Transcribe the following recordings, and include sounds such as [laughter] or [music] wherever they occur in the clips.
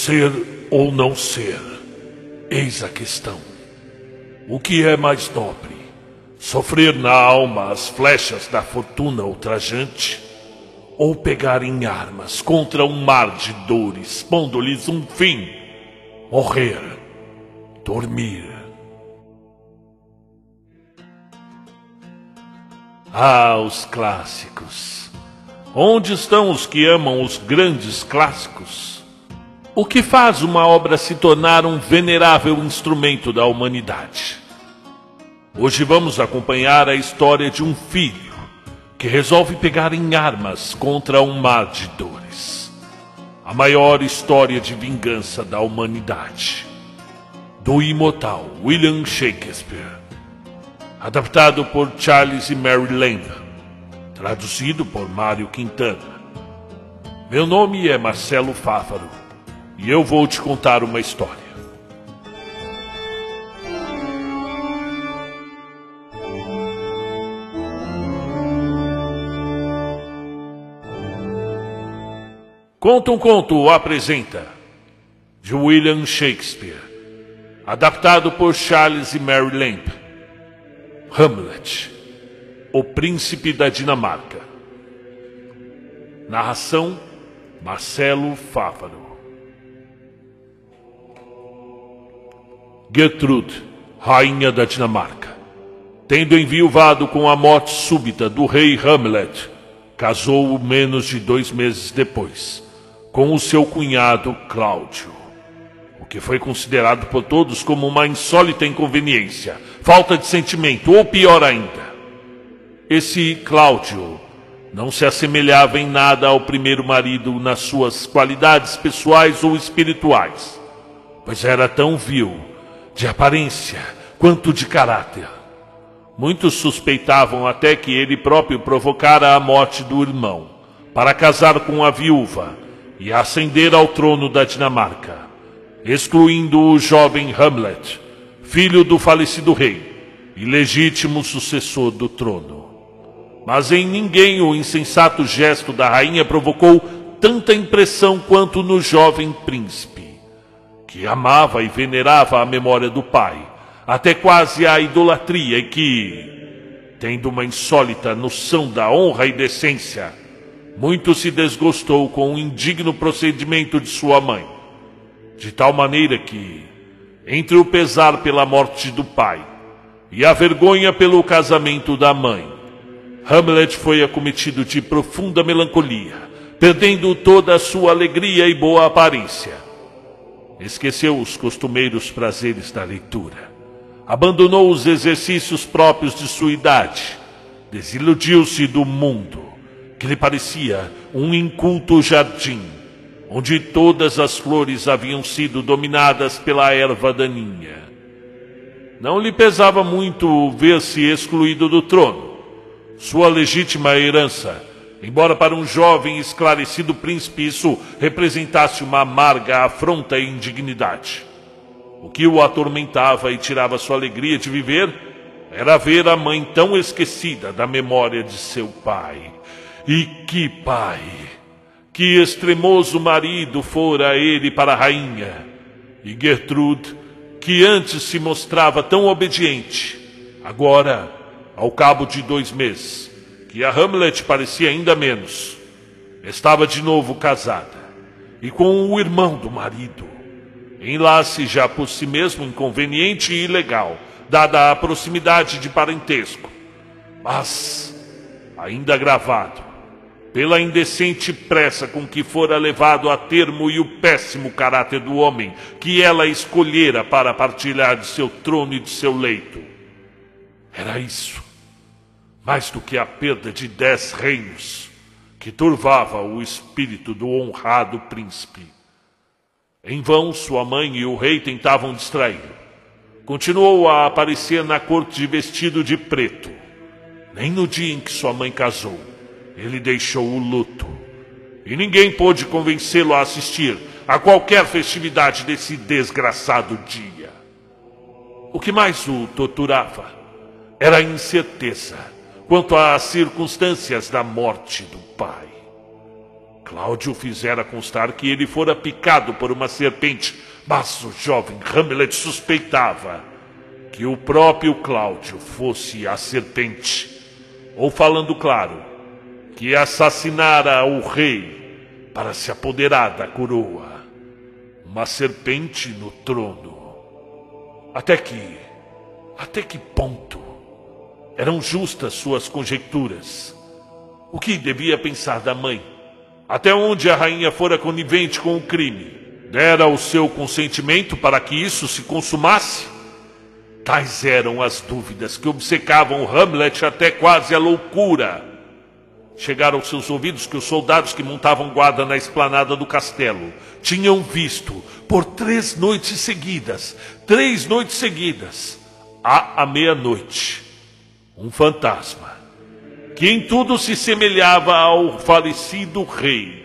Ser ou não ser, eis a questão. O que é mais nobre? Sofrer na alma as flechas da fortuna ultrajante? Ou pegar em armas contra um mar de dores, pondo-lhes um fim? Morrer, dormir. Ah, os clássicos. Onde estão os que amam os grandes clássicos? O que faz uma obra se tornar um venerável instrumento da humanidade? Hoje vamos acompanhar a história de um filho que resolve pegar em armas contra um mar de dores. A maior história de vingança da humanidade. Do imortal William Shakespeare. Adaptado por Charles e Mary Lamb. Traduzido por Mário Quintana. Meu nome é Marcelo Fáfaro e eu vou te contar uma história. Conta um Conto apresenta de William Shakespeare, adaptado por Charles e Mary Lamb. Hamlet, o príncipe da Dinamarca. Narração Marcelo Fávaro. Gertrude, rainha da Dinamarca, tendo enviuvado com a morte súbita do rei Hamlet, casou menos de dois meses depois com o seu cunhado Cláudio, o que foi considerado por todos como uma insólita inconveniência, falta de sentimento ou pior ainda. Esse Cláudio não se assemelhava em nada ao primeiro marido nas suas qualidades pessoais ou espirituais, pois era tão vil de aparência quanto de caráter. Muitos suspeitavam até que ele próprio provocara a morte do irmão para casar com a viúva e ascender ao trono da Dinamarca, excluindo o jovem Hamlet, filho do falecido rei e legítimo sucessor do trono. Mas em ninguém o insensato gesto da rainha provocou tanta impressão quanto no jovem príncipe, que amava e venerava a memória do pai, até quase a idolatria e que, tendo uma insólita noção da honra e decência, muito se desgostou com o indigno procedimento de sua mãe, de tal maneira que, entre o pesar pela morte do pai e a vergonha pelo casamento da mãe, Hamlet foi acometido de profunda melancolia, perdendo toda a sua alegria e boa aparência. Esqueceu os costumeiros prazeres da leitura, abandonou os exercícios próprios de sua idade, desiludiu-se do mundo que lhe parecia um inculto jardim, onde todas as flores haviam sido dominadas pela erva daninha. Não lhe pesava muito ver-se excluído do trono. Sua legítima herança, embora para um jovem esclarecido príncipe isso representasse uma amarga afronta e indignidade. O que o atormentava e tirava sua alegria de viver era ver a mãe tão esquecida da memória de seu pai e que pai! Que extremoso marido fora ele para a rainha! E Gertrude, que antes se mostrava tão obediente, agora, ao cabo de dois meses, que a Hamlet parecia ainda menos, estava de novo casada e com o irmão do marido. Enlace já por si mesmo inconveniente e ilegal, dada a proximidade de parentesco, mas ainda gravado pela indecente pressa com que fora levado a termo e o péssimo caráter do homem que ela escolhera para partilhar de seu trono e de seu leito. Era isso, mais do que a perda de dez reinos, que turvava o espírito do honrado príncipe. Em vão, sua mãe e o rei tentavam distraí-lo. Continuou a aparecer na corte vestido de preto, nem no dia em que sua mãe casou ele deixou o luto. E ninguém pôde convencê-lo a assistir a qualquer festividade desse desgraçado dia. O que mais o torturava era a incerteza quanto às circunstâncias da morte do pai. Cláudio fizera constar que ele fora picado por uma serpente, mas o jovem Hamlet suspeitava que o próprio Cláudio fosse a serpente, ou falando claro, que assassinara o rei para se apoderar da coroa. Uma serpente no trono. Até que, até que ponto eram justas suas conjecturas? O que devia pensar da mãe? Até onde a rainha fora conivente com o crime? Dera o seu consentimento para que isso se consumasse? Tais eram as dúvidas que obcecavam Hamlet até quase a loucura. Chegaram aos seus ouvidos que os soldados que montavam guarda na esplanada do castelo tinham visto, por três noites seguidas, três noites seguidas, à meia-noite, um fantasma que em tudo se semelhava ao falecido rei.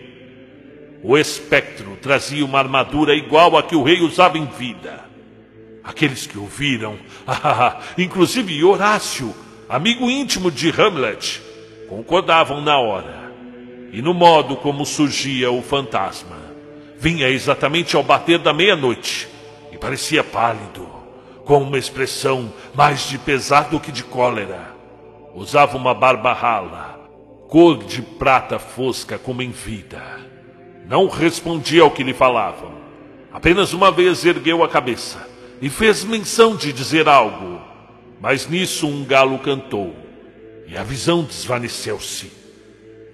O espectro trazia uma armadura igual a que o rei usava em vida. Aqueles que o viram, [laughs] inclusive Horácio, amigo íntimo de Hamlet, concordavam na hora e no modo como surgia o fantasma. Vinha exatamente ao bater da meia-noite e parecia pálido, com uma expressão mais de pesar do que de cólera. Usava uma barba rala, cor de prata fosca como em vida. Não respondia ao que lhe falavam. Apenas uma vez ergueu a cabeça e fez menção de dizer algo. Mas nisso um galo cantou e a visão desvaneceu-se.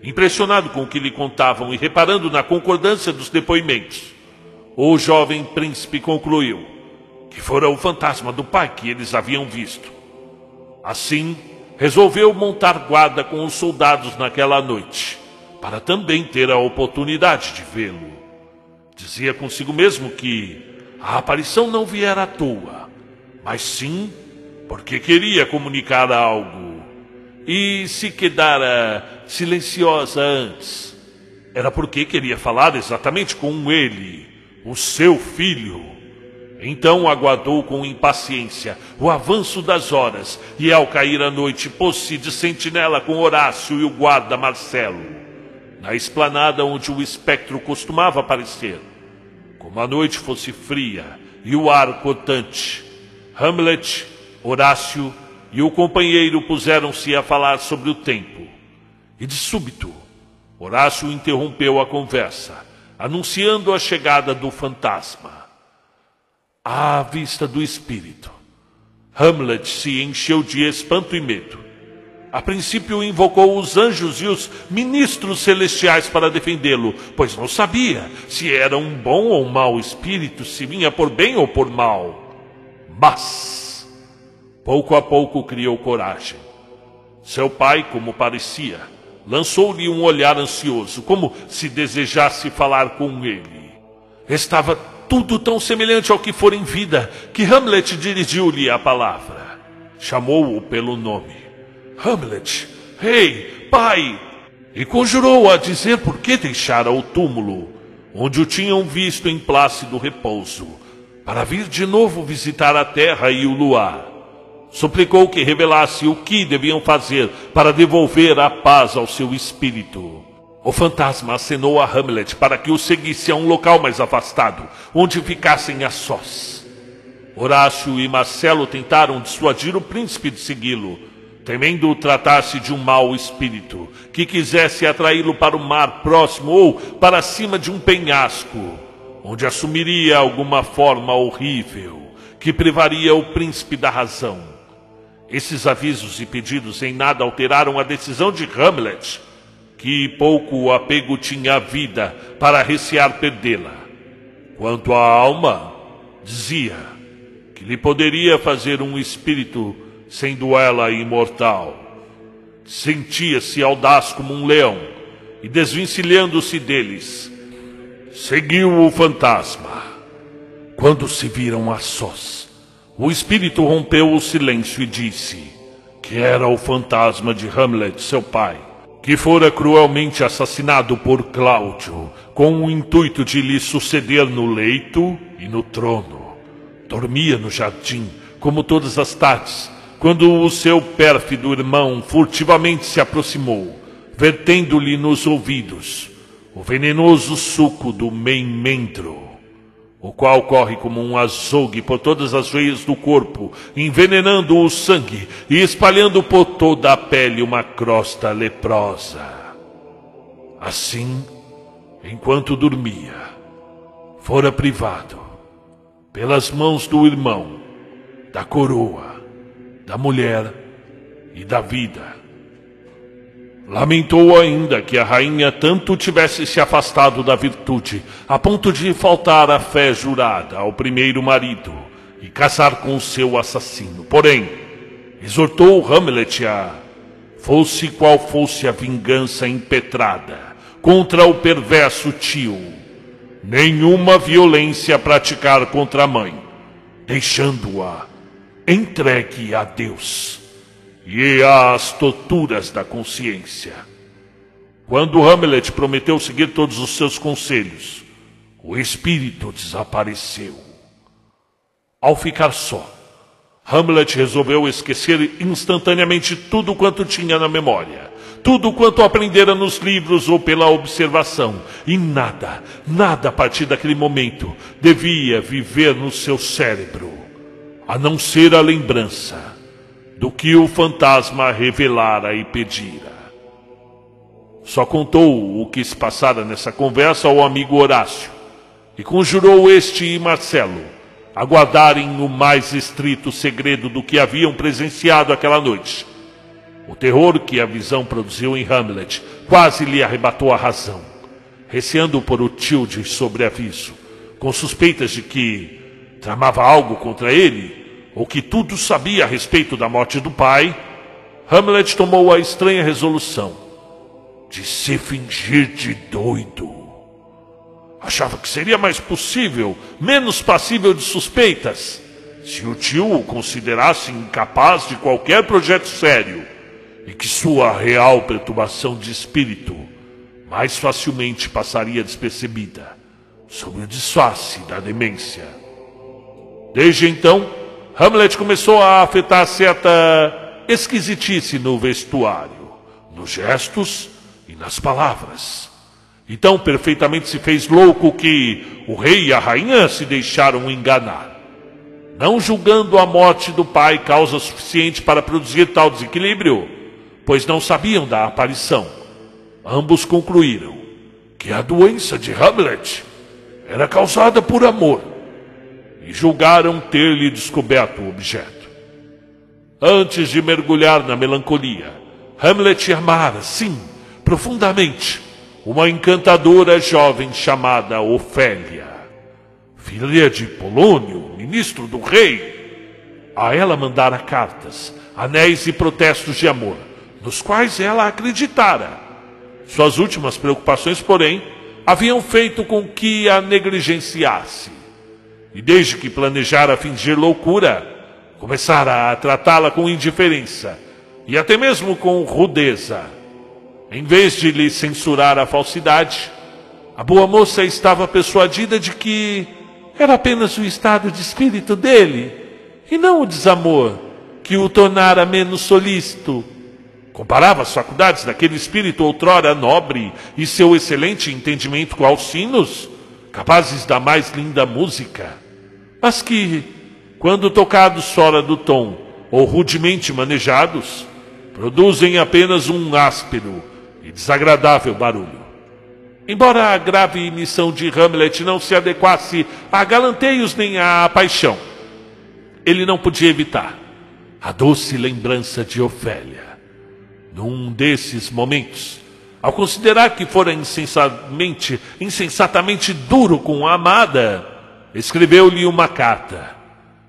Impressionado com o que lhe contavam e reparando na concordância dos depoimentos, o jovem príncipe concluiu que fora o fantasma do pai que eles haviam visto. Assim, resolveu montar guarda com os soldados naquela noite, para também ter a oportunidade de vê-lo. Dizia consigo mesmo que a aparição não viera à toa, mas sim porque queria comunicar algo. E se quedara silenciosa antes, era porque queria falar exatamente com ele, o seu filho. Então aguardou com impaciência o avanço das horas, e ao cair a noite pôs-se de sentinela com Horácio e o guarda Marcelo, na esplanada onde o espectro costumava aparecer. Como a noite fosse fria e o ar cortante, Hamlet, Horácio e o companheiro puseram-se a falar sobre o tempo. E de súbito, Horácio interrompeu a conversa, anunciando a chegada do fantasma à vista do espírito. Hamlet se encheu de espanto e medo. A princípio invocou os anjos e os ministros celestiais para defendê-lo, pois não sabia se era um bom ou mau espírito, se vinha por bem ou por mal. Mas, pouco a pouco criou coragem. Seu pai, como parecia, lançou-lhe um olhar ansioso, como se desejasse falar com ele. Estava tudo tão semelhante ao que for em vida, que Hamlet dirigiu-lhe a palavra. Chamou-o pelo nome. Hamlet, rei, pai, e conjurou-o a dizer por que deixara o túmulo, onde o tinham visto em plácido repouso, para vir de novo visitar a terra e o luar. Suplicou que revelasse o que deviam fazer para devolver a paz ao seu espírito. O fantasma acenou a Hamlet para que o seguisse a um local mais afastado, onde ficassem a sós. Horácio e Marcelo tentaram dissuadir o príncipe de segui-lo, temendo tratar-se de um mau espírito que quisesse atraí-lo para o mar próximo ou para cima de um penhasco, onde assumiria alguma forma horrível que privaria o príncipe da razão. Esses avisos e pedidos em nada alteraram a decisão de Hamlet que pouco apego tinha à vida para recear perdê-la. Quanto à alma, dizia que lhe poderia fazer um espírito, sendo ela imortal. Sentia-se audaz como um leão e, desvencilhando-se deles, seguiu o fantasma. Quando se viram a sós, o espírito rompeu o silêncio e disse que era o fantasma de Hamlet, seu pai que fora cruelmente assassinado por Cláudio, com o intuito de lhe suceder no leito e no trono. Dormia no jardim, como todas as tardes, quando o seu pérfido irmão furtivamente se aproximou, vertendo-lhe nos ouvidos o venenoso suco do memendro, o qual corre como um azogue por todas as veias do corpo, envenenando o sangue e espalhando por toda a pele uma crosta leprosa. Assim, enquanto dormia, fora privado, pelas mãos do irmão, da coroa, da mulher e da vida Lamentou ainda que a rainha tanto tivesse se afastado da virtude, a ponto de faltar a fé jurada ao primeiro marido e casar com seu assassino. Porém, exortou Hamlet a, fosse qual fosse a vingança impetrada contra o perverso tio, nenhuma violência praticar contra a mãe, deixando-a entregue a Deus e às torturas da consciência. Quando Hamlet prometeu seguir todos os seus conselhos, o espírito desapareceu. Ao ficar só, Hamlet resolveu esquecer instantaneamente tudo quanto tinha na memória, tudo quanto aprendera nos livros ou pela observação, e nada, nada a partir daquele momento devia viver no seu cérebro, a não ser a lembrança do que o fantasma revelara e pedira. Só contou o que se passara nessa conversa ao amigo Horácio e conjurou este e Marcelo a guardarem o mais estrito segredo do que haviam presenciado aquela noite. O terror que a visão produziu em Hamlet quase lhe arrebatou a razão, receando por o tio de sobreaviso, com suspeitas de que tramava algo contra ele ou que tudo sabia a respeito da morte do pai, Hamlet tomou a estranha resolução de se fingir de doido. Achava que seria mais possível, menos passível de suspeitas, se o tio o considerasse incapaz de qualquer projeto sério e que sua real perturbação de espírito mais facilmente passaria despercebida sob o disfarce da demência. Desde então, Hamlet começou a afetar certa esquisitice no vestuário, nos gestos e nas palavras. Então perfeitamente se fez louco que o rei e a rainha se deixaram enganar. Não julgando a morte do pai causa suficiente para produzir tal desequilíbrio, pois não sabiam da aparição. Ambos concluíram que a doença de Hamlet era causada por amor e julgaram ter-lhe descoberto o objeto. Antes de mergulhar na melancolia, Hamlet amara, sim, profundamente, uma encantadora jovem chamada Ofélia, filha de Polônio, ministro do rei. A ela mandara cartas, anéis e protestos de amor, nos quais ela acreditara. Suas últimas preocupações, porém, haviam feito com que a negligenciasse e desde que planejara fingir loucura, começara a tratá-la com indiferença e até mesmo com rudeza. Em vez de lhe censurar a falsidade, a boa moça estava persuadida de que era apenas o estado de espírito dele e não o desamor que o tornara menos solícito. Comparava as faculdades daquele espírito outrora nobre e seu excelente entendimento com Alcinos, capazes da mais linda música mas que, quando tocados fora do tom ou rudemente manejados, produzem apenas um áspero e desagradável barulho. Embora a grave missão de Hamlet não se adequasse a galanteios nem à paixão, ele não podia evitar a doce lembrança de Ofélia. Num desses momentos, ao considerar que fora insensatamente, insensatamente duro com a amada, escreveu-lhe uma carta,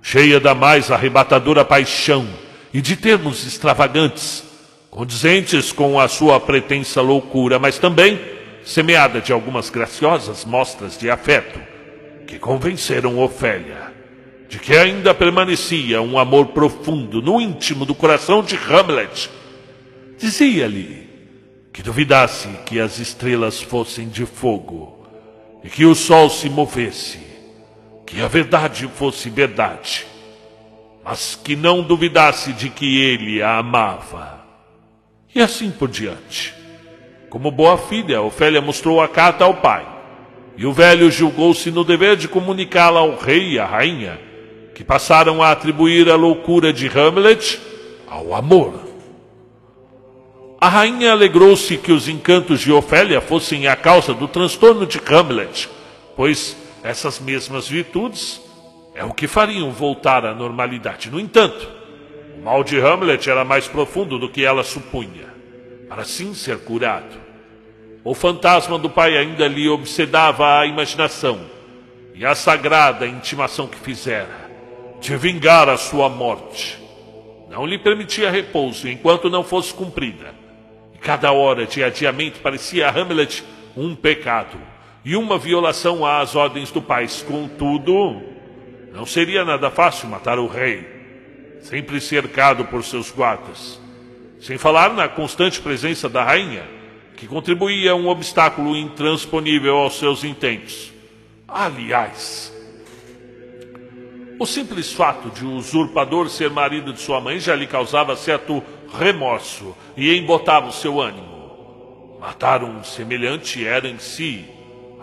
cheia da mais arrebatadora paixão e de termos extravagantes, condizentes com a sua pretensa loucura, mas também semeada de algumas graciosas mostras de afeto, que convenceram Ofélia de que ainda permanecia um amor profundo no íntimo do coração de Hamlet. Dizia-lhe que duvidasse que as estrelas fossem de fogo e que o sol se movesse que a verdade fosse verdade, mas que não duvidasse de que ele a amava. E assim por diante. Como boa filha, Ofélia mostrou a carta ao pai, e o velho julgou-se no dever de comunicá-la ao rei e à rainha, que passaram a atribuir a loucura de Hamlet ao amor. A rainha alegrou-se que os encantos de Ofélia fossem a causa do transtorno de Hamlet, pois essas mesmas virtudes é o que fariam voltar à normalidade. No entanto, o mal de Hamlet era mais profundo do que ela supunha. Para assim ser curado, o fantasma do pai ainda lhe obsedava a imaginação e a sagrada intimação que fizera de vingar a sua morte. Não lhe permitia repouso enquanto não fosse cumprida. E cada hora de adiamento parecia a Hamlet um pecado e uma violação às ordens do pai. Contudo, não seria nada fácil matar o rei, sempre cercado por seus guardas. Sem falar na constante presença da rainha, que contribuía um obstáculo intransponível aos seus intentos. Aliás, o simples fato de o usurpador ser marido de sua mãe já lhe causava certo remorso e embotava o seu ânimo. Matar um semelhante era em si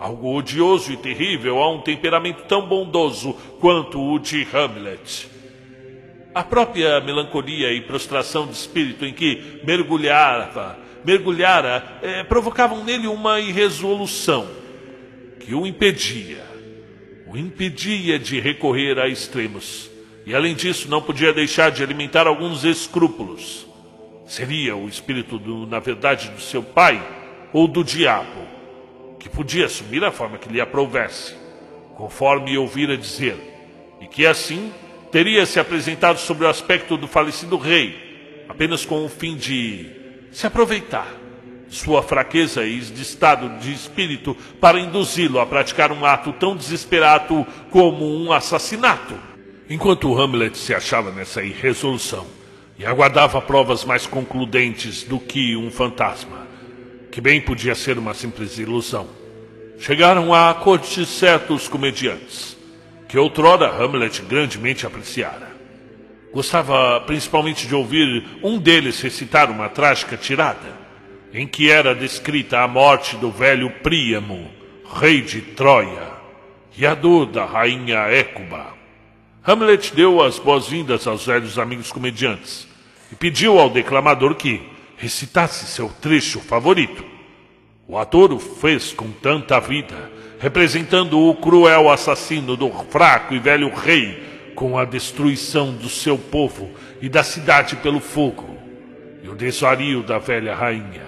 algo odioso e terrível a um temperamento tão bondoso quanto o de Hamlet. A própria melancolia e prostração de espírito em que mergulhava, mergulhara, eh, provocavam nele uma irresolução que o impedia, o impedia de recorrer a extremos. E além disso, não podia deixar de alimentar alguns escrúpulos. Seria o espírito, do, na verdade, do seu pai ou do diabo? Que podia assumir a forma que lhe aprovesse, conforme ouvira dizer, e que assim teria se apresentado sobre o aspecto do falecido rei, apenas com o fim de se aproveitar de sua fraqueza e de estado de espírito para induzi-lo a praticar um ato tão desesperado como um assassinato. Enquanto Hamlet se achava nessa irresolução e aguardava provas mais concludentes do que um fantasma, que bem podia ser uma simples ilusão. Chegaram à corte certos comediantes, que outrora Hamlet grandemente apreciara. Gostava principalmente de ouvir um deles recitar uma trágica tirada, em que era descrita a morte do velho Príamo, rei de Troia, e a dor da rainha Écuba. Hamlet deu as boas-vindas aos velhos amigos comediantes e pediu ao declamador que, recitasse seu trecho favorito. O ator o fez com tanta vida, representando o cruel assassino do fraco e velho rei com a destruição do seu povo e da cidade pelo fogo, e o desvario da velha rainha,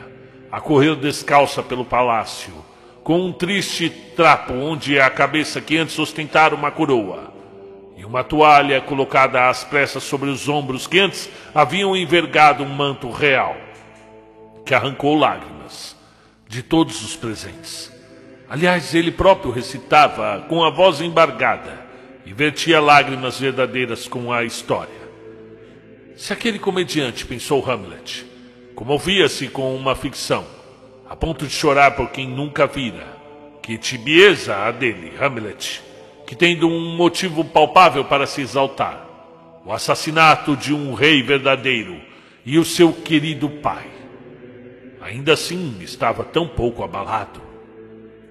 a correr descalça pelo palácio, com um triste trapo onde é a cabeça que antes ostentara uma coroa, e uma toalha colocada às pressas sobre os ombros que antes haviam envergado um manto real que arrancou lágrimas de todos os presentes. Aliás, ele próprio recitava com a voz embargada e vertia lágrimas verdadeiras com a história. Se aquele comediante, pensou Hamlet, comovia-se com uma ficção, a ponto de chorar por quem nunca vira, que tibieza a dele, Hamlet, que tendo um motivo palpável para se exaltar, o assassinato de um rei verdadeiro e o seu querido pai. Ainda assim estava tão pouco abalado.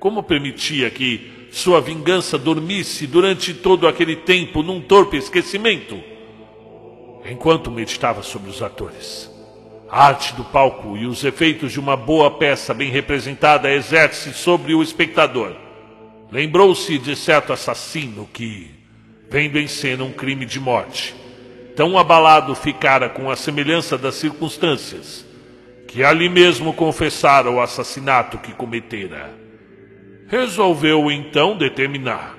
Como permitia que sua vingança dormisse durante todo aquele tempo num torpe esquecimento? Enquanto meditava sobre os atores. A arte do palco e os efeitos de uma boa peça bem representada exerce sobre o espectador. Lembrou-se de certo assassino que, vendo em cena um crime de morte, tão abalado ficara com a semelhança das circunstâncias, que ali mesmo confessara o assassinato que cometera. Resolveu então determinar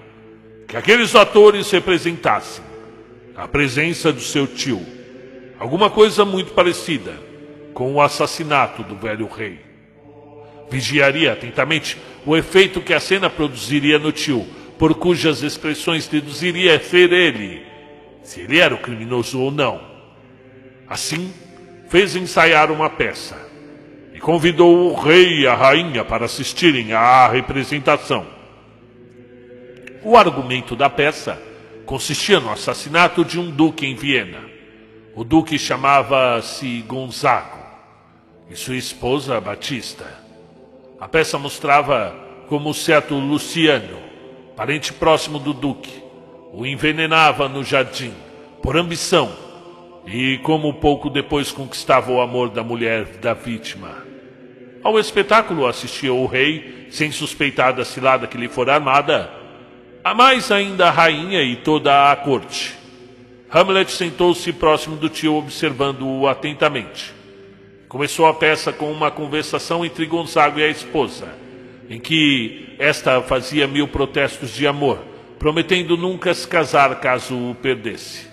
que aqueles atores representassem a presença do seu tio, alguma coisa muito parecida com o assassinato do velho rei. Vigiaria atentamente o efeito que a cena produziria no tio, por cujas expressões deduziria ser ele, se ele era o criminoso ou não. Assim, fez ensaiar uma peça convidou o rei e a rainha para assistirem à representação. O argumento da peça consistia no assassinato de um duque em Viena. O duque chamava-se Gonzago e sua esposa Batista. A peça mostrava como o certo Luciano, parente próximo do Duque, o envenenava no jardim, por ambição, e como pouco depois conquistava o amor da mulher da vítima. Ao espetáculo assistia o rei, sem suspeitar da cilada que lhe fora armada, a mais ainda a rainha e toda a corte. Hamlet sentou-se próximo do tio, observando-o atentamente. Começou a peça com uma conversação entre Gonzago e a esposa, em que esta fazia mil protestos de amor, prometendo nunca se casar caso o perdesse.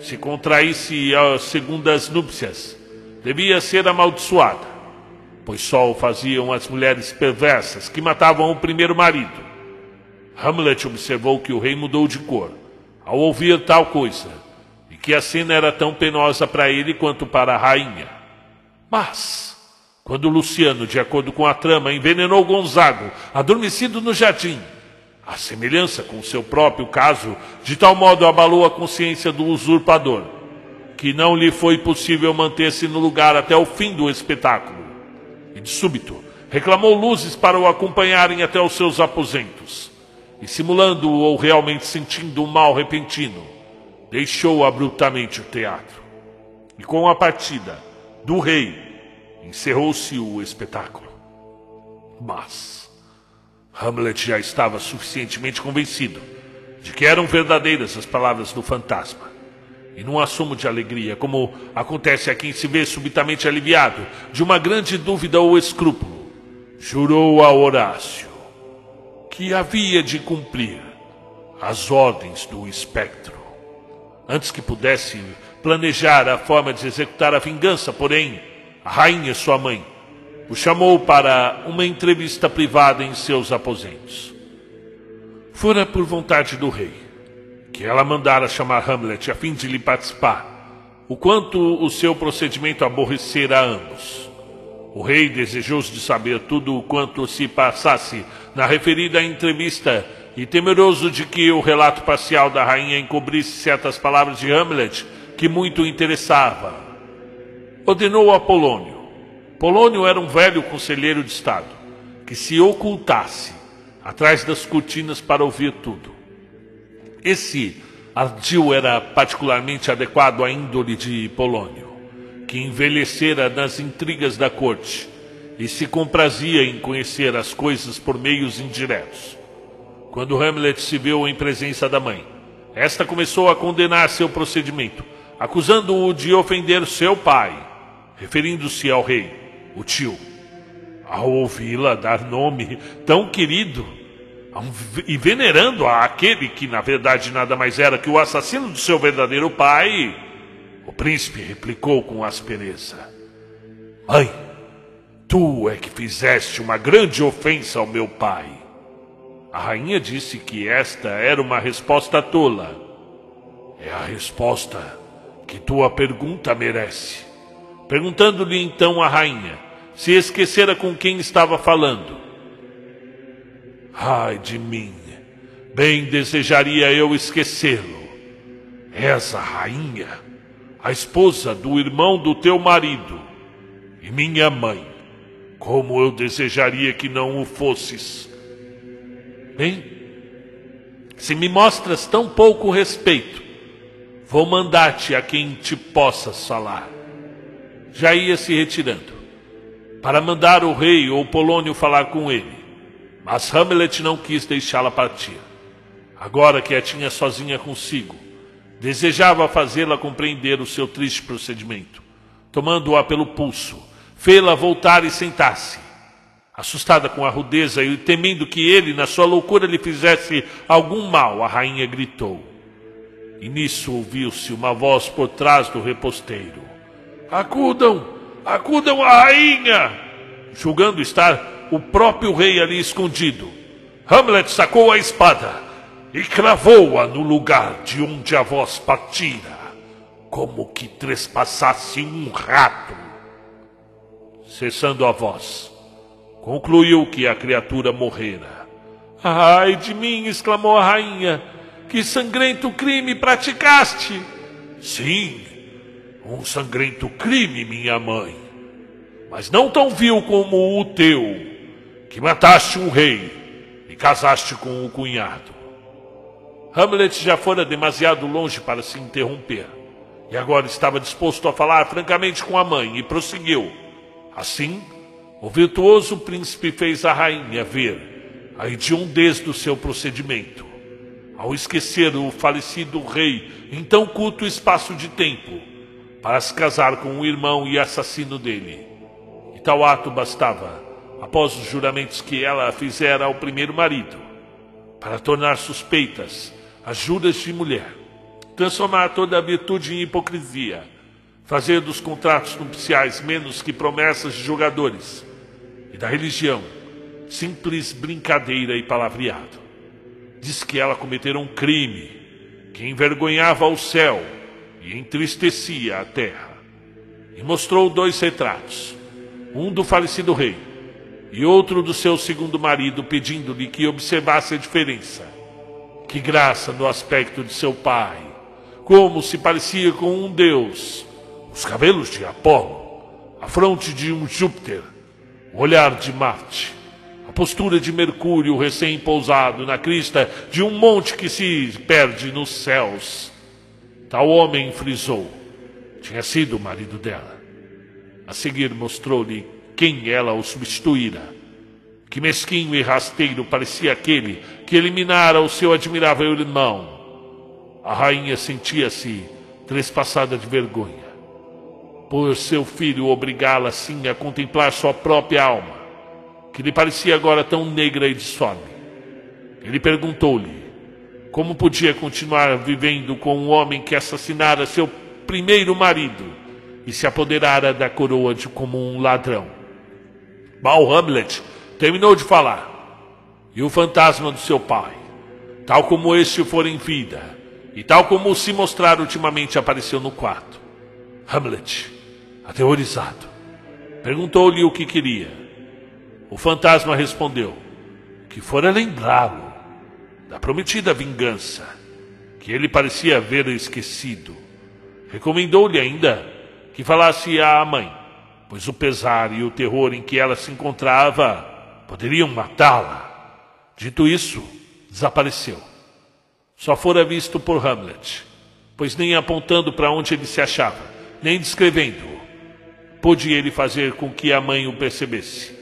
Se contraísse as segundas núpcias, devia ser amaldiçoada pois só o faziam as mulheres perversas que matavam o primeiro marido. Hamlet observou que o rei mudou de cor ao ouvir tal coisa, e que a cena era tão penosa para ele quanto para a rainha. Mas, quando Luciano, de acordo com a trama, envenenou Gonzago, adormecido no jardim, a semelhança com seu próprio caso, de tal modo abalou a consciência do usurpador, que não lhe foi possível manter-se no lugar até o fim do espetáculo e de súbito reclamou luzes para o acompanharem até os seus aposentos. E simulando ou realmente sentindo um mal repentino, deixou abruptamente o teatro. E com a partida do rei, encerrou-se o espetáculo. Mas Hamlet já estava suficientemente convencido de que eram verdadeiras as palavras do fantasma e num assomo de alegria, como acontece a quem se vê subitamente aliviado de uma grande dúvida ou escrúpulo, jurou a Horácio que havia de cumprir as ordens do espectro. Antes que pudesse planejar a forma de executar a vingança, porém, a rainha, sua mãe, o chamou para uma entrevista privada em seus aposentos. Fora por vontade do rei que ela mandara chamar Hamlet a fim de lhe participar, o quanto o seu procedimento aborrecera a ambos. O rei, desejoso de saber tudo o quanto se passasse na referida entrevista e temeroso de que o relato parcial da rainha encobrisse certas palavras de Hamlet que muito interessava, ordenou a Polônio. Polônio era um velho conselheiro de Estado que se ocultasse atrás das cortinas para ouvir tudo. Esse ardil era particularmente adequado à índole de Polônio, que envelhecera nas intrigas da corte e se comprazia em conhecer as coisas por meios indiretos. Quando Hamlet se viu em presença da mãe, esta começou a condenar seu procedimento, acusando-o de ofender seu pai, referindo-se ao rei, o tio. Ao ouvi-la dar nome tão querido, e venerando aquele que na verdade nada mais era que o assassino do seu verdadeiro pai, o príncipe replicou com aspereza: Mãe, tu é que fizeste uma grande ofensa ao meu pai. A rainha disse que esta era uma resposta tola. É a resposta que tua pergunta merece. Perguntando-lhe então a rainha se esquecera com quem estava falando. Ai de mim, bem desejaria eu esquecê-lo. Essa rainha, a esposa do irmão do teu marido, e minha mãe, como eu desejaria que não o fosses. Bem, se me mostras tão pouco respeito, vou mandar-te a quem te possas falar. Já ia se retirando, para mandar o rei ou Polônio falar com ele. Mas Hamlet não quis deixá-la partir. Agora que a tinha sozinha consigo, desejava fazê-la compreender o seu triste procedimento. Tomando-a pelo pulso, fê-la voltar e sentar-se. Assustada com a rudeza e temendo que ele, na sua loucura, lhe fizesse algum mal, a rainha gritou. E nisso ouviu-se uma voz por trás do reposteiro: Acudam! Acudam a rainha! Julgando estar o próprio rei ali escondido. Hamlet sacou a espada e cravou-a no lugar de onde a voz partira, como que trespassasse um rato. Cessando a voz, concluiu que a criatura morrera. Ai de mim! exclamou a rainha. Que sangrento crime praticaste! Sim, um sangrento crime, minha mãe, mas não tão vil como o teu que mataste um rei e casaste com o cunhado. Hamlet já fora demasiado longe para se interromper, e agora estava disposto a falar francamente com a mãe, e prosseguiu. Assim, o virtuoso príncipe fez a rainha ver a hediondez do seu procedimento. Ao esquecer o falecido rei em tão curto espaço de tempo, para se casar com o irmão e assassino dele. E tal ato bastava, após os juramentos que ela fizera ao primeiro marido, para tornar suspeitas as juras de mulher, transformar toda a virtude em hipocrisia, fazer dos contratos nupciais menos que promessas de jogadores, e da religião simples brincadeira e palavreado. Diz que ela cometera um crime que envergonhava o céu e entristecia a terra. E mostrou dois retratos, um do falecido rei e outro do seu segundo marido, pedindo-lhe que observasse a diferença. Que graça no aspecto de seu pai, como se parecia com um deus, os cabelos de Apolo, a fronte de um Júpiter, o olhar de Marte, a postura de Mercúrio recém-pousado na crista de um monte que se perde nos céus. Tal homem frisou. Tinha sido o marido dela. A seguir mostrou-lhe quem ela o substituíra. Que mesquinho e rasteiro parecia aquele que eliminara o seu admirável irmão. A rainha sentia-se trespassada de vergonha por seu filho obrigá-la assim a contemplar sua própria alma, que lhe parecia agora tão negra e disforme. Ele perguntou-lhe como podia continuar vivendo com um homem que assassinara seu primeiro marido e se apoderara da coroa de como um ladrão. Mal Hamlet terminou de falar, e o fantasma do seu pai, tal como este for em vida, e tal como se mostrar ultimamente apareceu no quarto. Hamlet aterrorizado. Perguntou-lhe o que queria. O fantasma respondeu que fora lembrá-lo da prometida vingança, que ele parecia haver esquecido. Recomendou-lhe ainda que falasse à mãe, pois o pesar e o terror em que ela se encontrava poderiam matá-la. Dito isso, desapareceu. Só fora visto por Hamlet, pois nem apontando para onde ele se achava, nem descrevendo, pôde ele fazer com que a mãe o percebesse.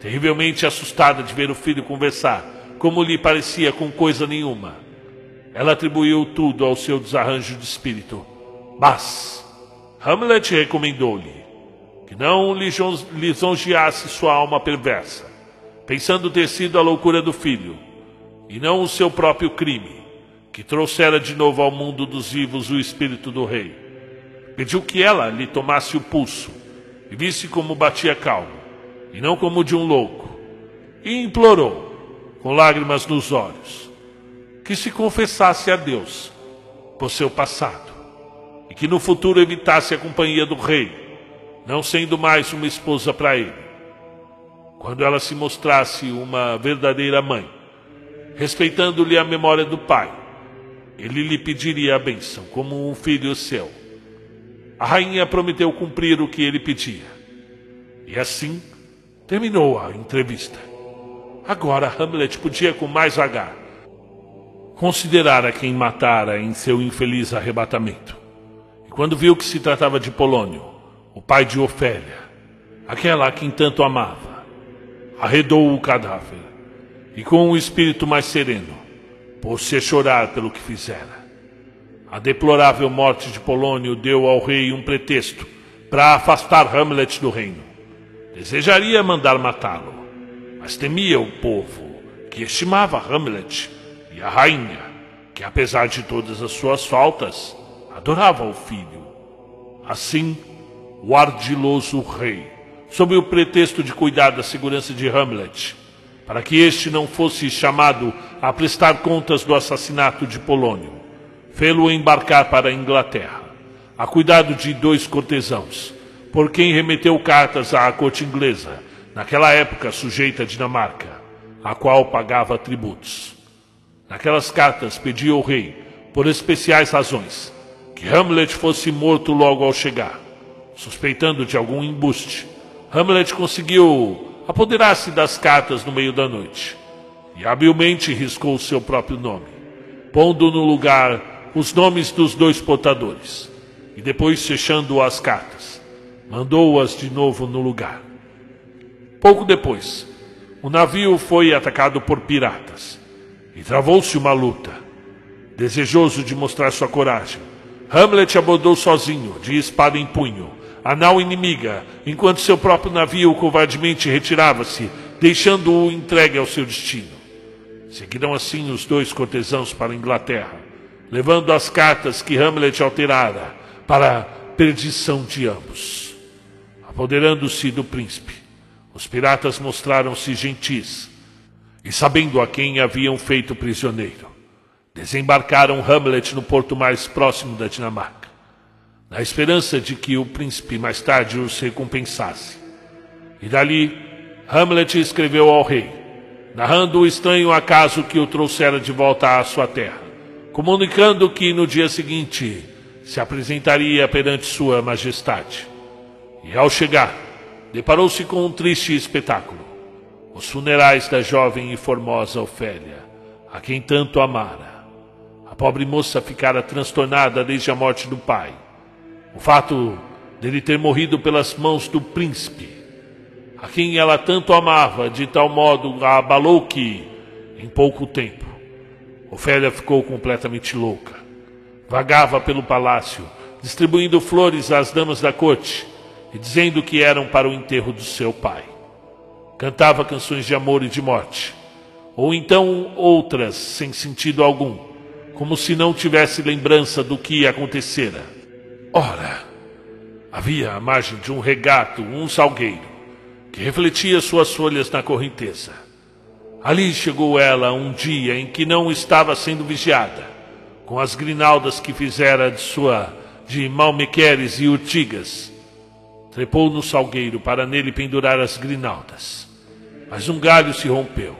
Terrivelmente assustada de ver o filho conversar, como lhe parecia com coisa nenhuma, ela atribuiu tudo ao seu desarranjo de espírito. Mas Hamlet recomendou-lhe que não lisonjeasse sua alma perversa, pensando ter sido a loucura do filho, e não o seu próprio crime, que trouxera de novo ao mundo dos vivos o espírito do rei. Pediu que ela lhe tomasse o pulso e visse como batia calmo, e não como de um louco, e implorou, com lágrimas nos olhos, que se confessasse a Deus por seu passado, e que no futuro evitasse a companhia do rei, não sendo mais uma esposa para ele. Quando ela se mostrasse uma verdadeira mãe, respeitando-lhe a memória do pai, ele lhe pediria a bênção como um filho seu a rainha prometeu cumprir o que ele pedia. E assim terminou a entrevista. Agora Hamlet podia com mais vagar considerar a quem matara em seu infeliz arrebatamento. E quando viu que se tratava de Polônio, o pai de Ofélia, aquela a quem tanto amava, arredou o cadáver e com um espírito mais sereno pôs-se a chorar pelo que fizera. A deplorável morte de Polônio deu ao rei um pretexto para afastar Hamlet do reino. Desejaria mandar matá-lo, mas temia o povo, que estimava Hamlet, e a rainha, que apesar de todas as suas faltas, adorava o filho. Assim, o ardiloso rei, sob o pretexto de cuidar da segurança de Hamlet, para que este não fosse chamado a prestar contas do assassinato de Polônio, fê-lo embarcar para a Inglaterra, a cuidado de dois cortesãos, por quem remeteu cartas à corte inglesa, naquela época sujeita à Dinamarca, a qual pagava tributos. Naquelas cartas pedia ao rei, por especiais razões, que Hamlet fosse morto logo ao chegar. Suspeitando de algum embuste, Hamlet conseguiu apoderasse das cartas no meio da noite e habilmente riscou o seu próprio nome, pondo no lugar os nomes dos dois portadores e depois fechando as cartas, mandou-as de novo no lugar. Pouco depois, o navio foi atacado por piratas e travou-se uma luta. Desejoso de mostrar sua coragem, Hamlet abordou sozinho, de espada em punho, a nau inimiga, enquanto seu próprio navio covardemente retirava-se, deixando-o entregue ao seu destino. Seguiram assim os dois cortesãos para a Inglaterra, levando as cartas que Hamlet alterara para a perdição de ambos. Apoderando-se do príncipe, os piratas mostraram-se gentis e, sabendo a quem haviam feito prisioneiro, desembarcaram Hamlet no porto mais próximo da Dinamarca na esperança de que o príncipe mais tarde os recompensasse. E dali, Hamlet escreveu ao rei, narrando o estranho acaso que o trouxera de volta à sua terra, comunicando que no dia seguinte se apresentaria perante sua majestade. E ao chegar, deparou-se com um triste espetáculo: os funerais da jovem e formosa Ofélia, a quem tanto amara. A pobre moça ficara transtornada desde a morte do pai o fato dele ter morrido pelas mãos do príncipe, a quem ela tanto amava, de tal modo a abalou que, em pouco tempo, Ofélia ficou completamente louca. Vagava pelo palácio, distribuindo flores às damas da corte e dizendo que eram para o enterro do seu pai. Cantava canções de amor e de morte, ou então outras sem sentido algum, como se não tivesse lembrança do que acontecera Ora, havia à margem de um regato um salgueiro que refletia suas folhas na correnteza. Ali chegou ela um dia em que não estava sendo vigiada, com as grinaldas que fizera de sua de malmequeres e urtigas. Trepou no salgueiro para nele pendurar as grinaldas. Mas um galho se rompeu,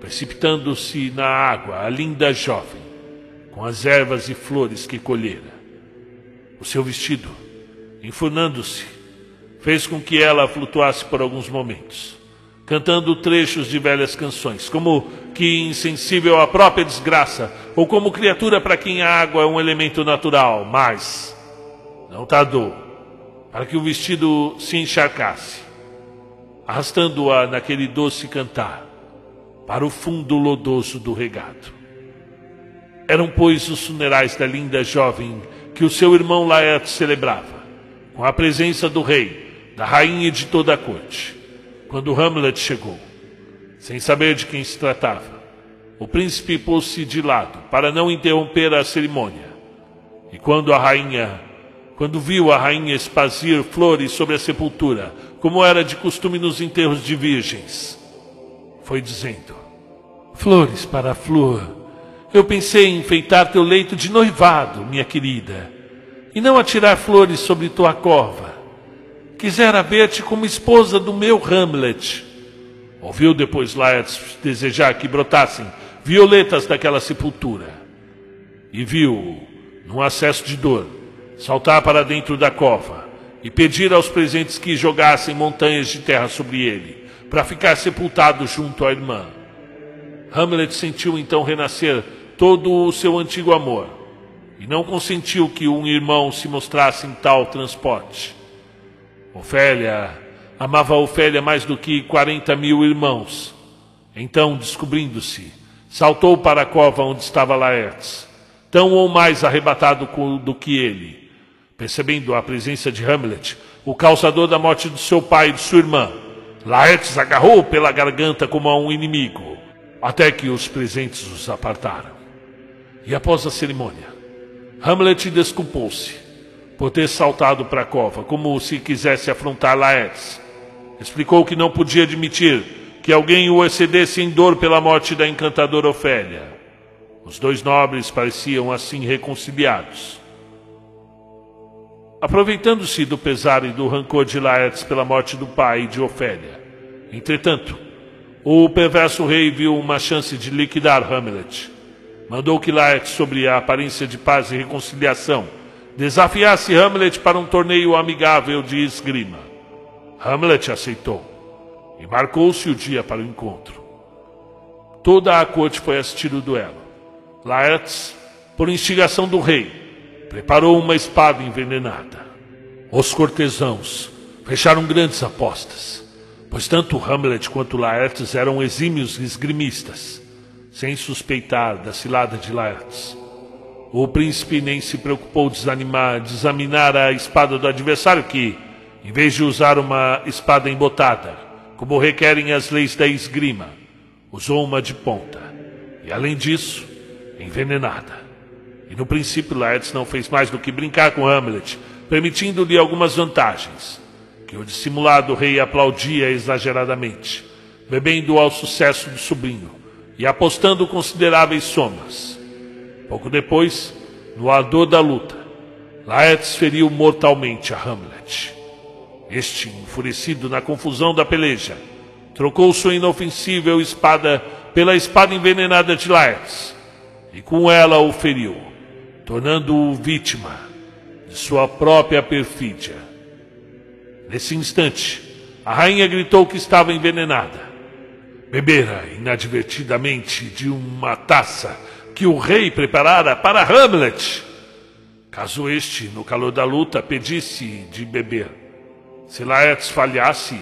precipitando-se na água a linda jovem, com as ervas e flores que colhera. O seu vestido, enfurnando-se, fez com que ela flutuasse por alguns momentos, cantando trechos de velhas canções, como que insensível à própria desgraça, ou como criatura para quem a água é um elemento natural, mas não tardou para que o vestido se encharcasse, arrastando-a naquele doce cantar para o fundo lodoso do regato. Eram, pois, os funerais da linda jovem que o seu irmão Laerte celebrava, com a presença do rei, da rainha e de toda a corte. Quando Hamlet chegou, sem saber de quem se tratava, o príncipe pôs-se de lado para não interromper a cerimônia. E quando a rainha, quando viu a rainha espazir flores sobre a sepultura, como era de costume nos enterros de virgens, foi dizendo: Flores para a flor eu pensei em enfeitar teu leito de noivado, minha querida, e não atirar flores sobre tua cova. Quisera ver-te como esposa do meu Hamlet. Ouviu depois Laertes desejar que brotassem violetas daquela sepultura. E viu, num acesso de dor, saltar para dentro da cova e pedir aos presentes que jogassem montanhas de terra sobre ele, para ficar sepultado junto à irmã. Hamlet sentiu então renascer todo o seu antigo amor e não consentiu que um irmão se mostrasse em tal transporte. Ofélia amava Ofélia mais do que quarenta mil irmãos. Então, descobrindo-se, saltou para a cova onde estava Laertes, tão ou mais arrebatado do que ele. Percebendo a presença de Hamlet, o causador da morte do seu pai e de sua irmã, Laertes agarrou pela garganta como a um inimigo, até que os presentes os apartaram. E após a cerimônia, Hamlet desculpou-se por ter saltado para a cova, como se quisesse afrontar Laertes. Explicou que não podia admitir que alguém o excedesse em dor pela morte da encantadora Ofélia. Os dois nobres pareciam assim reconciliados. Aproveitando-se do pesar e do rancor de Laertes pela morte do pai e de Ofélia, entretanto, o perverso rei viu uma chance de liquidar Hamlet mandou que Laertes, sobre a aparência de paz e reconciliação, desafiasse Hamlet para um torneio amigável de esgrima. Hamlet aceitou. e marcou-se o dia para o encontro. Toda a corte foi assistir o duelo. Laertes, por instigação do rei, preparou uma espada envenenada. Os cortesãos fecharam grandes apostas, pois tanto Hamlet quanto Laertes eram exímios esgrimistas, sem suspeitar da cilada de Laertes. O príncipe nem se preocupou de examinar, de examinar a espada do adversário, que, em vez de usar uma espada embotada, como requerem as leis da esgrima, usou uma de ponta. E além disso, envenenada. E no princípio Laertes não fez mais do que brincar com Hamlet, permitindo-lhe algumas vantagens, que o dissimulado rei aplaudia exageradamente, bebendo ao sucesso do sobrinho e apostando consideráveis somas. Pouco depois, no ardor da luta, Laertes feriu mortalmente a Hamlet. Este, enfurecido na confusão da peleja, trocou sua inofensível espada pela espada envenenada de Laertes e com ela o feriu, tornando-o vítima de sua própria perfídia. Nesse instante, a rainha gritou que estava envenenada. Bebera inadvertidamente de uma taça que o rei preparara para Hamlet. Caso este, no calor da luta, pedisse de beber. Se Laertes falhasse,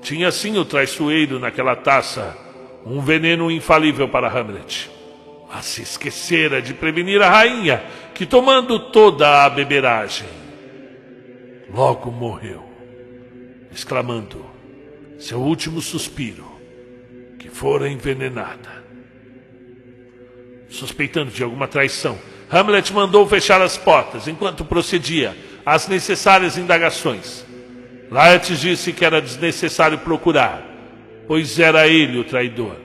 tinha sim o traiçoeiro naquela taça um veneno infalível para Hamlet. Mas se esquecera de prevenir a rainha, que tomando toda a beberagem, logo morreu, exclamando seu último suspiro, fora envenenada suspeitando de alguma traição. Hamlet mandou fechar as portas enquanto procedia às necessárias indagações. Laertes disse que era desnecessário procurar, pois era ele o traidor.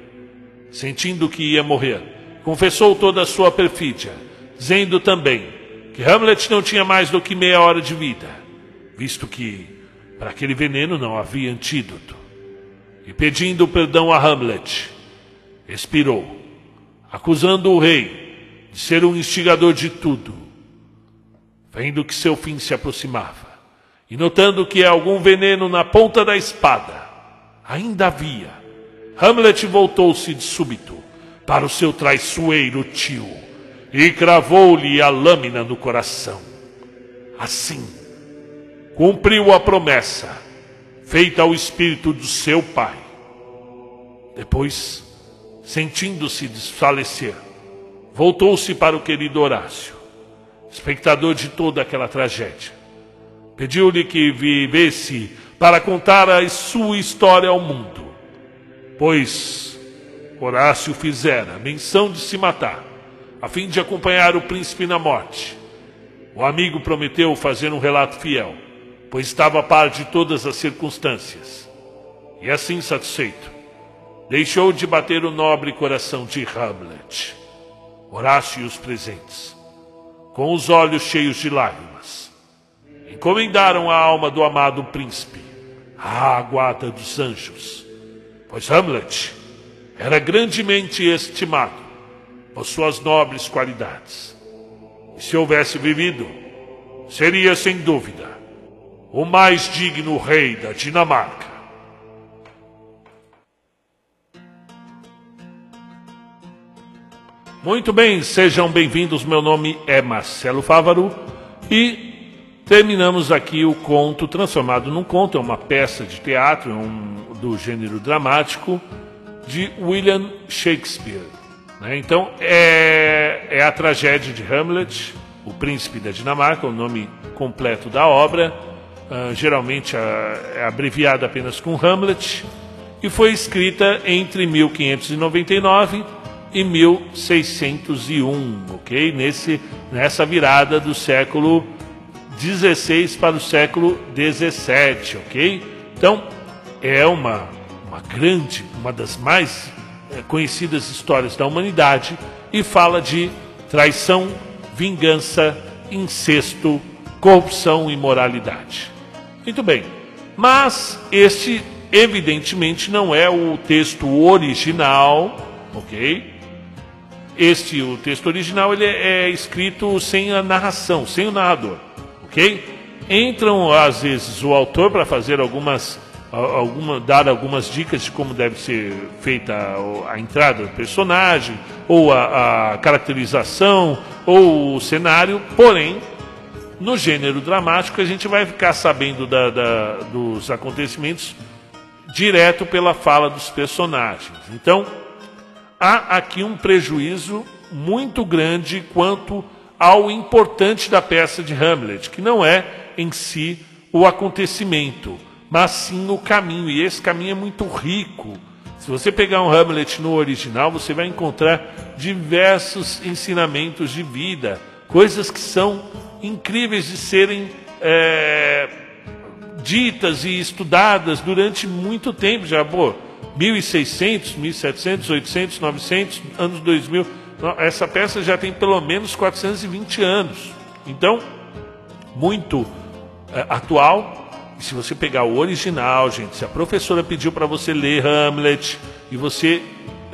Sentindo que ia morrer, confessou toda a sua perfídia, dizendo também que Hamlet não tinha mais do que meia hora de vida, visto que para aquele veneno não havia antídoto. E pedindo perdão a Hamlet, expirou acusando o rei de ser um instigador de tudo, vendo que seu fim se aproximava e notando que algum veneno na ponta da espada ainda havia, Hamlet voltou-se de súbito para o seu traiçoeiro tio e cravou-lhe a lâmina no coração. Assim, cumpriu a promessa feita ao espírito do seu pai. Depois, sentindo-se desfalecer, voltou-se para o querido Horácio, espectador de toda aquela tragédia. Pediu-lhe que vivesse para contar a sua história ao mundo, pois Horácio fizera menção de se matar, a fim de acompanhar o príncipe na morte. O amigo prometeu fazer um relato fiel, pois estava a par de todas as circunstâncias. E assim satisfeito, deixou de bater o nobre coração de Hamlet. Horácio e os presentes, com os olhos cheios de lágrimas, encomendaram a alma do amado príncipe à guarda dos anjos, pois Hamlet era grandemente estimado por suas nobres qualidades. E se houvesse vivido, seria sem dúvida o mais digno rei da Dinamarca. Muito bem, sejam bem-vindos. Meu nome é Marcelo Fávaro e terminamos aqui o conto transformado num conto, é uma peça de teatro um, do gênero dramático de William Shakespeare. Né? Então, é, é a tragédia de Hamlet, o príncipe da Dinamarca, o nome completo da obra, uh, geralmente uh, é abreviada apenas com Hamlet, e foi escrita entre 1599 e 1601, ok? Nesse, nessa virada do século 16 para o século 17, ok? Então, é uma, uma grande, uma das mais é, conhecidas histórias da humanidade e fala de traição, vingança, incesto, corrupção e moralidade. Muito bem, mas este evidentemente não é o texto original, ok? Este, o texto original, ele é, é escrito sem a narração, sem o narrador, ok? Entram às vezes o autor para fazer algumas alguma, dar algumas dicas de como deve ser feita a, a entrada do personagem, ou a, a, caracterização, ou o cenário, porém, no gênero dramático a gente vai ficar sabendo da, da, dos acontecimentos direto pela fala dos personagens. Então, há aqui um prejuízo muito grande quanto ao importante da peça de Hamlet, que não é em si o acontecimento mas sim o caminho. E esse caminho é muito rico. Se você pegar um Hamlet no original, você vai encontrar diversos ensinamentos de vida, coisas que são incríveis de serem é, ditas e estudadas durante muito tempo. Já, pô, 1600, 1700, 800, 900, anos 2000. Essa peça já tem pelo menos 420 anos. Então, muito é, atual e se você pegar o original, gente, se a professora pediu para você ler Hamlet e você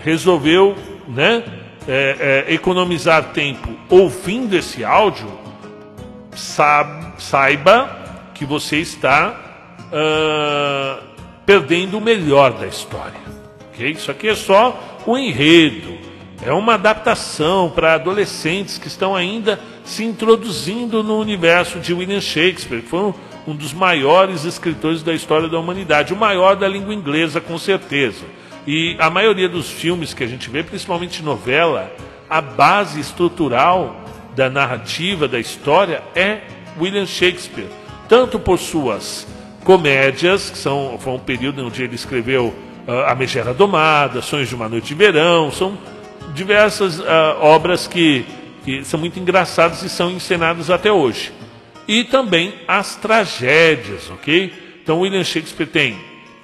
resolveu, né, é, é, economizar tempo ouvindo esse áudio, saiba que você está uh, perdendo o melhor da história. Okay? Isso aqui é só o enredo, é uma adaptação para adolescentes que estão ainda se introduzindo no universo de William Shakespeare, que foi um um dos maiores escritores da história da humanidade, o maior da língua inglesa, com certeza. E a maioria dos filmes que a gente vê, principalmente novela, a base estrutural da narrativa, da história, é William Shakespeare. Tanto por suas comédias, que são, foi um período onde ele escreveu uh, A Megera Domada, Sonhos de uma Noite de Verão, são diversas uh, obras que, que são muito engraçadas e são encenadas até hoje e também as tragédias, ok? Então William Shakespeare tem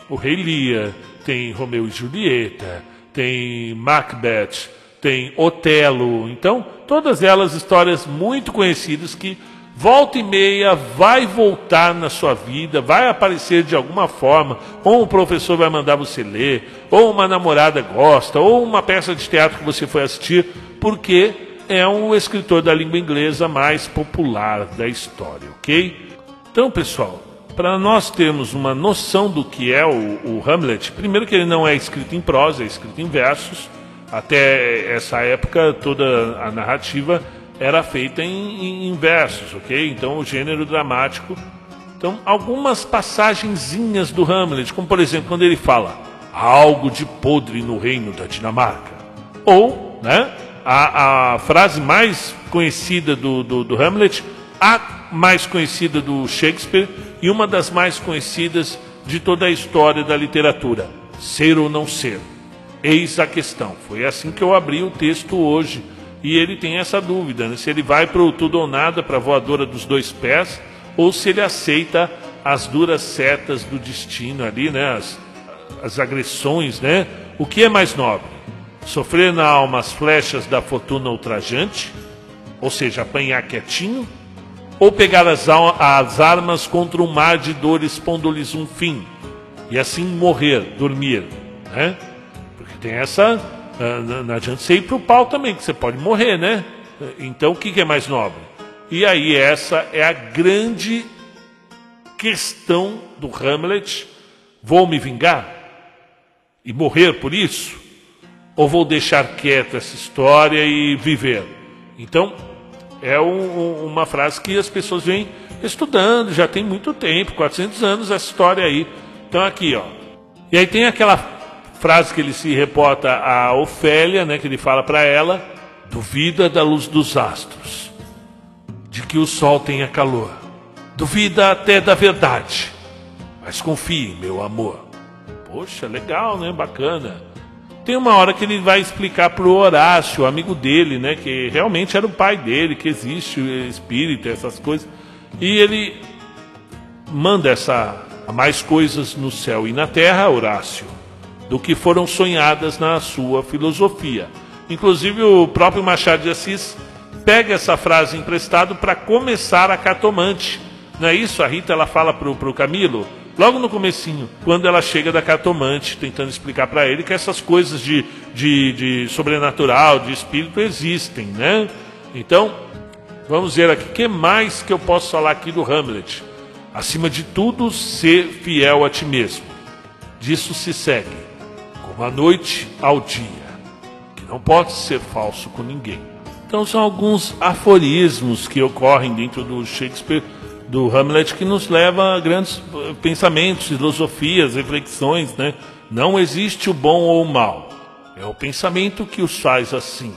o Rei Lear, tem Romeu e Julieta, tem Macbeth, tem Otelo. Então, todas elas histórias muito conhecidas que volta e meia vai voltar na sua vida, vai aparecer de alguma forma, ou um professor vai mandar você ler, ou uma namorada gosta, ou uma peça de teatro que você foi assistir, porque é um escritor da língua inglesa mais popular da história, ok? Então, pessoal, para nós termos uma noção do que é o, o, Hamlet, primeiro que ele não é escrito em prosa, é escrito em versos. Até essa época, toda a narrativa era feita em, em versos, ok? Então, o gênero dramático. Então, algumas passagenzinhas do Hamlet, como por exemplo, quando ele fala algo de podre no reino da Dinamarca. Ou, né? a, a frase mais conhecida do, do, do Hamlet, a mais conhecida do Shakespeare e uma das mais conhecidas de toda a história da literatura: ser ou não ser. Eis a questão. Foi assim que eu abri o texto hoje. E ele tem essa dúvida: né? se ele vai para o tudo ou nada, para a voadora dos dois pés, ou se ele aceita as duras setas do destino ali, né? as, as agressões, né? O que é mais nobre? Sofrer na alma as flechas da fortuna ultrajante, ou seja, apanhar quietinho, ou pegar as, as armas contra um mar de dores, pondo-lhes um fim, e assim morrer, dormir, né? Porque tem essa. Ah, não adianta você ir para o pau também, que você pode morrer, né? Então o que é mais nobre? E aí, essa é a grande questão do Hamlet: vou me vingar e morrer por isso? ou vou deixar quieta essa história e viver? Então, é um, uma frase que as pessoas vêm estudando, já tem muito tempo, 400 anos essa história aí. Então, aqui, ó. E aí tem aquela frase que ele se reporta a Ofélia, né, que ele fala para ela: duvida da luz dos astros, de que o sol tenha calor, duvida até da verdade, mas confie, meu amor. Poxa, legal, né? Bacana. Tem uma hora que ele vai explicar para o Horácio, amigo dele, né, que realmente era o pai dele, que existe espírito, essas coisas. E ele manda essa mais coisas no céu e na terra, Horácio, do que foram sonhadas na sua filosofia. Inclusive o próprio Machado de Assis pega essa frase emprestado para começar a cartomante. Não é isso? A Rita ela fala para o Camilo logo no comecinho, quando ela chega da cartomante, tentando explicar para ele que essas coisas de, de, de, sobrenatural, de espírito existem, né? Então, vamos ver aqui, o que mais que eu posso falar aqui do Hamlet? Acima de tudo, ser fiel a ti mesmo. disso se segue, como a noite ao dia, que não pode ser falso com ninguém. Então são alguns aforismos que ocorrem dentro do Shakespeare, do Hamlet, que nos leva a grandes eh, pensamentos, filosofias, reflexões, né? Não existe o bom ou o mal. É o pensamento que os faz assim.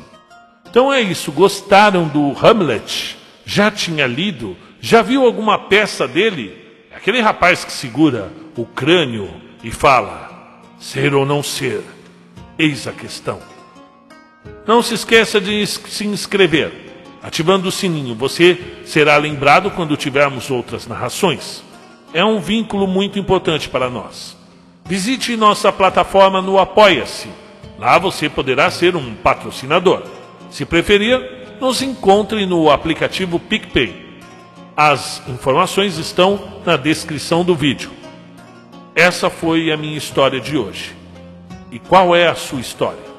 Então é isso. Gostaram do Hamlet? Já tinha lido? Já viu alguma peça dele? É aquele rapaz que segura o crânio e fala: ser ou não ser? Eis a questão. Não se esqueça de se inscrever, ativando o sininho. Você será lembrado quando tivermos outras narrações. É um vínculo muito importante para nós. Visite nossa plataforma no Apoia-se. Lá você poderá ser um patrocinador. Se preferir, nos encontre no aplicativo PicPay. As informações estão na descrição do vídeo. Essa foi a minha história de hoje. E qual é a sua história?